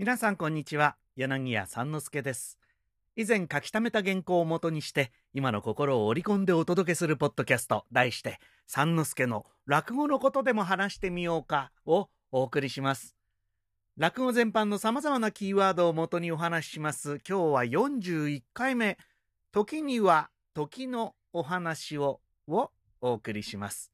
皆さんこんにちは。柳家三之助です。以前書き溜めた原稿をもとにして今の心を織り込んでお届けするポッドキャスト題して三之助の落語のことでも話してみようかをお送りします。落語全般の様々なキーワードをもとにお話しします。今日は41回目。時には時のお話ををお送りします。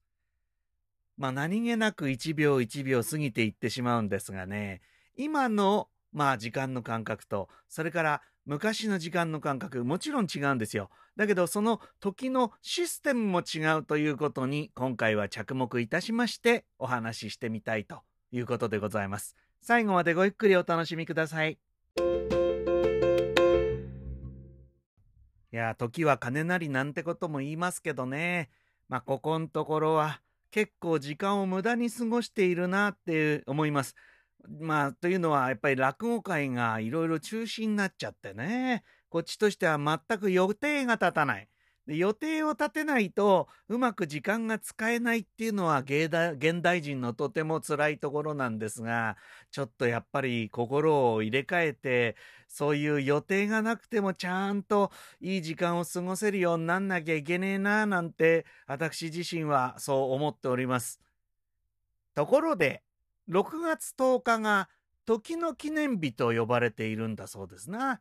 まあ何気なく1秒1秒過ぎていってしまうんですがね。今のまあ時間の感覚と、それから昔の時間の感覚、もちろん違うんですよ。だけどその時のシステムも違うということに今回は着目いたしましてお話ししてみたいということでございます。最後までごゆっくりお楽しみください。いや、時は金なりなんてことも言いますけどね。まあ、ここんところは結構時間を無駄に過ごしているなって思います。まあ、というのは、やっぱり落語会がいろいろ中止になっちゃってね、こっちとしては全く予定が立たない。予定を立てないとうまく時間が使えないっていうのは現代人のとても辛いところなんですがちょっとやっぱり心を入れ替えてそういう予定がなくてもちゃんといい時間を過ごせるようになんなきゃいけねえななんて私自身はそう思っております。ところで6月10日が時の記念日と呼ばれているんだそうですな。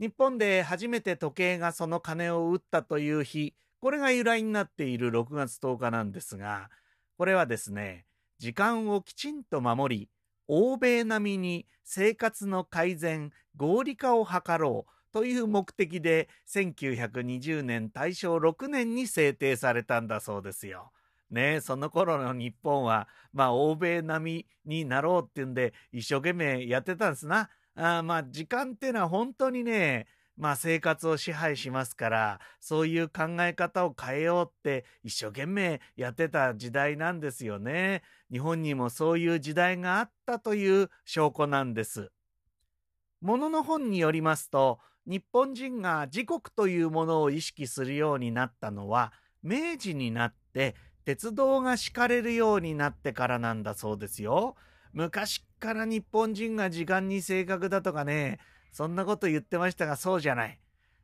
日本で初めて時計がその鐘を打ったという日、これが由来になっている6月10日なんですが、これはですね、時間をきちんと守り、欧米並みに生活の改善、合理化を図ろうという目的で1920年大正6年に制定されたんだそうですよ。ねその頃の日本は、まあ、欧米並みになろうっていうんで、一生懸命やってたんですな。あまあ、時間っていうのは本当にね、まあ生活を支配しますから、そういう考え方を変えようって一生懸命やってた時代なんですよね。日本にもそういう時代があったという証拠なんです。ものの本によりますと、日本人が時刻というものを意識するようになったのは、明治になって鉄道が敷かれるようになってからなんだそうですよ。昔から日本人が時間に正確だとかね、そんなこと言ってましたがそうじゃない。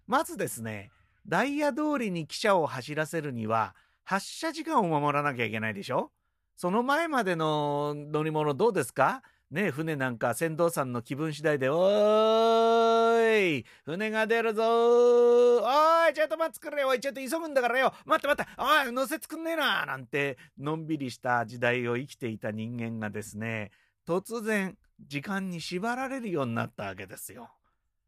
まずですね、ダイヤ通りに汽車を走らせるには、発車時間を守らなきゃいけないでしょ？その前までの乗り物どうですか？ね船なんか船頭さんの気分次第で、おーい船が出るぞおいちょっと待ってくれ。おいちょっと急ぐんだからよ。待って待って。おい乗せつくんねえな。なんて、のんびりした時代を生きていた人間がですね、突然、時間に縛られるようになったわけですよ。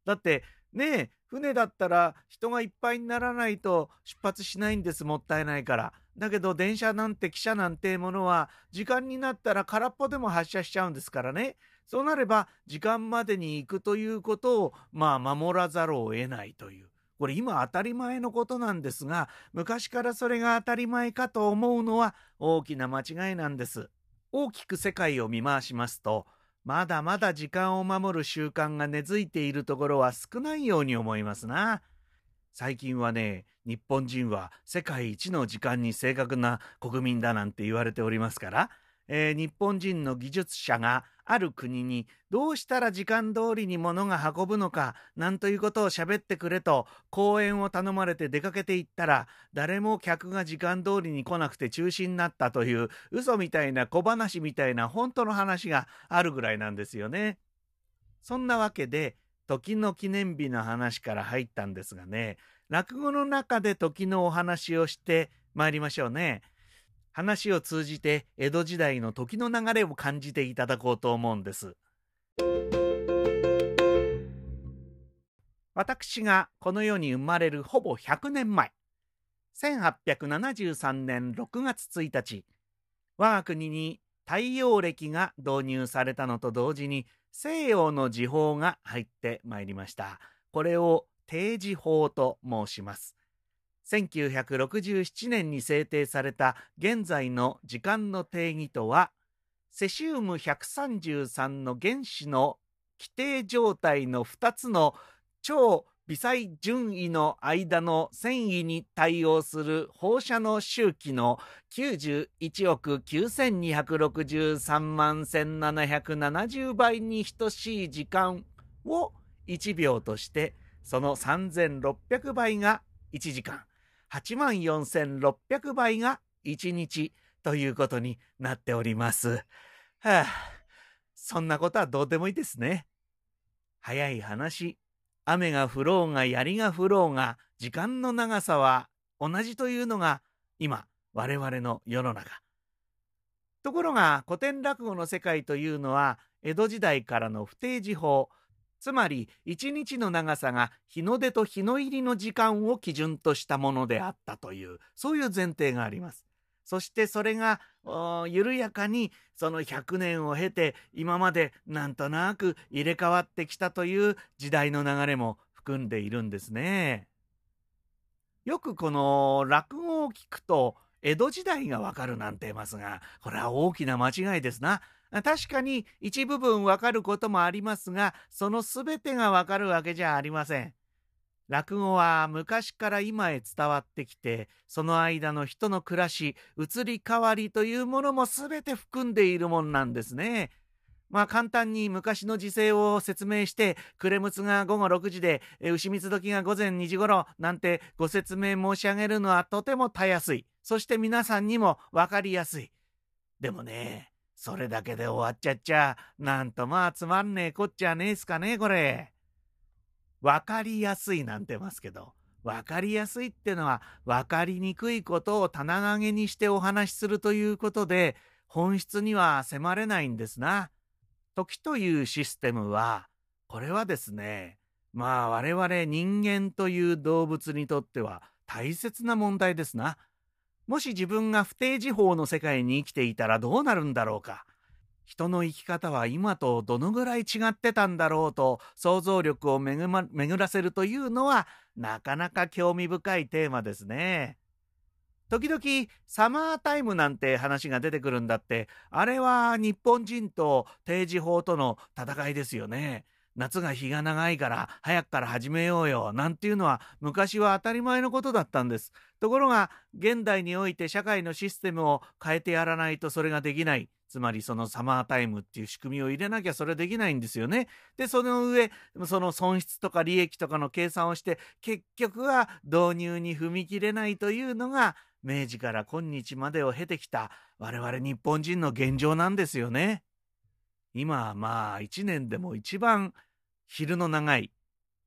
だって、ねえ、船だったら人がいっぱいにならないと出発しないんです、もったいないから。だけど電車なんて汽車なんてものは時間になったら空っぽでも発車しちゃうんですからね。そうなれば時間までに行くということをまあ守らざるを得ないという。これ今当たり前のことなんですが昔からそれが当たり前かと思うのは大きな間違いなんです。大きく世界を見回しますとまだまだ時間を守る習慣が根付いているところは少ないように思いますな。最近はね、日本人は世界一の時間に正確な国民だなんて言われておりますから、えー、日本人の技術者がある国にどうしたら時間通りに物が運ぶのかなんということを喋ってくれと講演を頼まれて出かけていったら誰も客が時間通りに来なくて中止になったという嘘みたいな小話みたいな本当の話があるぐらいなんですよね。そんなわけで時の記念日の話から入ったんですがね落語の中で時のお話をして参りましょうね。話を通じて江戸時代の時の流れを感じていただこうと思うんです。私がこの世に生まれるほぼ100年前、1873年6月1日、我が国に太陽暦が導入されたのと同時に西洋の時報が入ってまいりました。これを定時法と申します。1967年に制定された現在の時間の定義とは、セシウム133の原子の規定状態の2つの超微細順位の間の遷移に対応する放射能周期の91億9263万1770倍に等しい時間を1秒としてその3600倍が1時間8万4600倍が1日ということになっております。はあ、そんなことはどうでもいいですね。早い話、雨が降ろうが槍が降ろうが時間の長さは同じというのが今我々の世の中。ところが古典落語の世界というのは江戸時代からの不定時法つまり一日の長さが日の出と日の入りの時間を基準としたものであったというそういう前提があります。そしてそれが緩やかにその100年を経て今までなんとなく入れ替わってきたという時代の流れも含んでいるんですね。よくこの落語を聞くと江戸時代がわかるなんて言いますがこれは大きな間違いですな。確かに一部分わかることもありますがその全てがわかるわけじゃありません。落語は昔から今へ伝わってきてその間の人の暮らし移り変わりというものも全て含んでいるもんなんですね。まあ簡単に昔の時勢を説明して暮れむつが午後6時で牛蜜時が午前2時頃なんてご説明申し上げるのはとてもたやすいそして皆さんにも分かりやすい。でもねそれだけで終わっちゃっちゃなんとまあつまんねえこっちゃねえすかねこれ。分かりやすいなんてますけど、分かりやすいってのは分かりにくいことを棚上げにしてお話しするということで、本質には迫れないんですな。時というシステムは、これはですね、まあ我々人間という動物にとっては大切な問題ですな。もし自分が不定時法の世界に生きていたらどうなるんだろうか。人の生き方は今とどのぐらい違ってたんだろうと想像力を巡,、ま、巡らせるというのはなかなか興味深いテーマですね。時々サマータイムなんて話が出てくるんだってあれは日本人と定時法との戦いですよね。夏が日が長いから早くから始めようよなんていうのは昔は当たり前のことだったんです。ところが現代において社会のシステムを変えてやらないとそれができない。つまりそのサマータイムっていう仕組みを入れなきゃそれできないんですよね。で、その上、その損失とか利益とかの計算をして、結局は導入に踏み切れないというのが、明治から今日までを経てきた我々日本人の現状なんですよね。今はまあ一年でも一番昼の長い、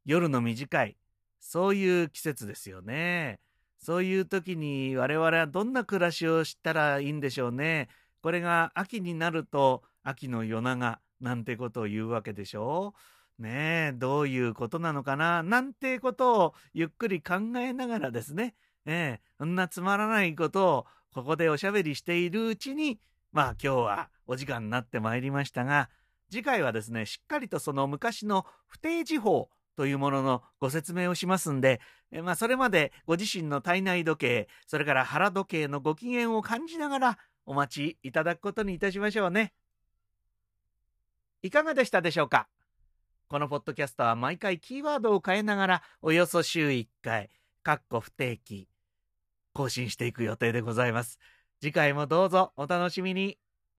夜の短い、そういう季節ですよね。そういう時に我々はどんな暮らしをしたらいいんでしょうね。これが秋になると秋の夜長なんてことを言うわけでしょねえ、どういうことなのかななんてことをゆっくり考えながらですね、ええ、そんなつまらないことをここでおしゃべりしているうちに、まあ今日はお時間になってまいりましたが、次回はですね、しっかりとその昔の不定時法というもののご説明をしますんで、えまあそれまでご自身の体内時計、それから腹時計のご機嫌を感じながらお待ちいただくことにいたしましょうね。いかがでしたでしょうか？このポッドキャストは毎回キーワードを変えながらおよそ週1回、かっこ不定期、更新していく予定でございます。次回もどうぞお楽しみに。